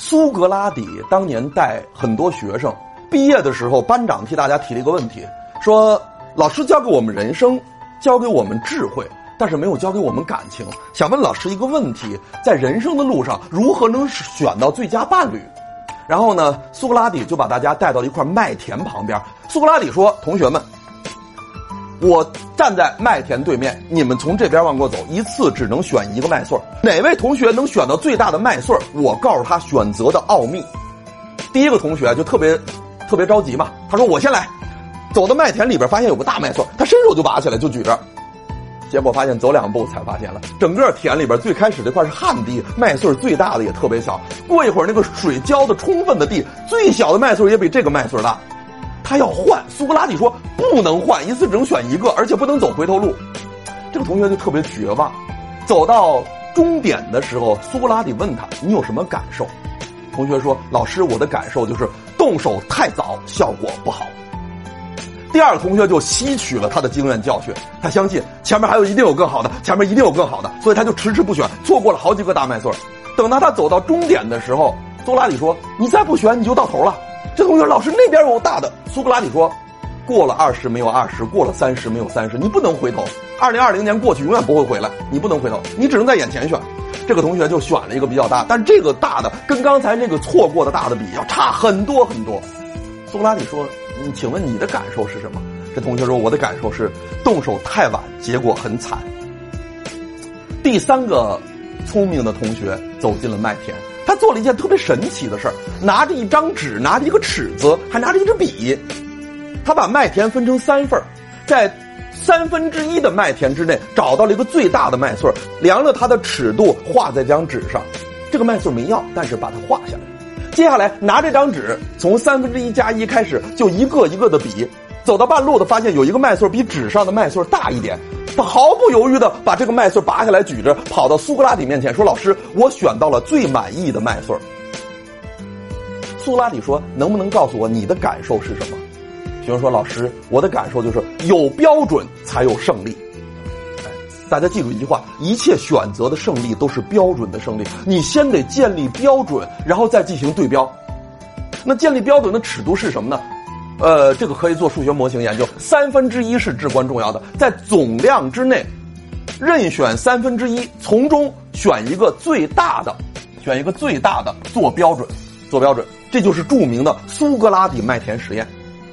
苏格拉底当年带很多学生，毕业的时候，班长替大家提了一个问题，说：“老师教给我们人生，教给我们智慧，但是没有教给我们感情。想问老师一个问题：在人生的路上，如何能选到最佳伴侣？”然后呢，苏格拉底就把大家带到了一块麦田旁边。苏格拉底说：“同学们。”我站在麦田对面，你们从这边往过走，一次只能选一个麦穗哪位同学能选到最大的麦穗我告诉他选择的奥秘。第一个同学就特别特别着急嘛，他说：“我先来。”走到麦田里边，发现有个大麦穗他伸手就拔起来就举着，结果发现走两步才发现了，整个田里边最开始这块是旱地，麦穗最大的也特别小。过一会儿那个水浇的充分的地，最小的麦穗也比这个麦穗大。他要换，苏格拉底说不能换，一次只能选一个，而且不能走回头路。这个同学就特别绝望。走到终点的时候，苏格拉底问他：“你有什么感受？”同学说：“老师，我的感受就是动手太早，效果不好。”第二个同学就吸取了他的经验教训，他相信前面还有一定有更好的，前面一定有更好的，所以他就迟迟不选，错过了好几个大麦穗等到他走到终点的时候，苏格拉底说：“你再不选，你就到头了。”这同学老师那边有大的。苏格拉底说：“过了二十没有二十，过了三十没有三十，你不能回头。二零二零年过去，永远不会回来，你不能回头，你只能在眼前选。”这个同学就选了一个比较大，但这个大的跟刚才那个错过的大的比要差很多很多。苏格拉底说：“你请问你的感受是什么？”这同学说：“我的感受是动手太晚，结果很惨。”第三个聪明的同学走进了麦田。他做了一件特别神奇的事儿，拿着一张纸，拿着一个尺子，还拿着一支笔，他把麦田分成三份在三分之一的麦田之内找到了一个最大的麦穗量了它的尺度，画在这张纸上。这个麦穗没要，但是把它画下来。接下来拿这张纸，从三分之一加一开始，就一个一个的比，走到半路的发现有一个麦穗比纸上的麦穗大一点。他毫不犹豫的把这个麦穗拔下来，举着跑到苏格拉底面前说：“老师，我选到了最满意的麦穗。”苏拉底说：“能不能告诉我你的感受是什么？”学生说：“老师，我的感受就是有标准才有胜利。”，大家记住一句话：一切选择的胜利都是标准的胜利。你先得建立标准，然后再进行对标。那建立标准的尺度是什么呢？呃，这个可以做数学模型研究。三分之一是至关重要的，在总量之内，任选三分之一，从中选一个最大的，选一个最大的做标准，做标准，这就是著名的苏格拉底麦田实验。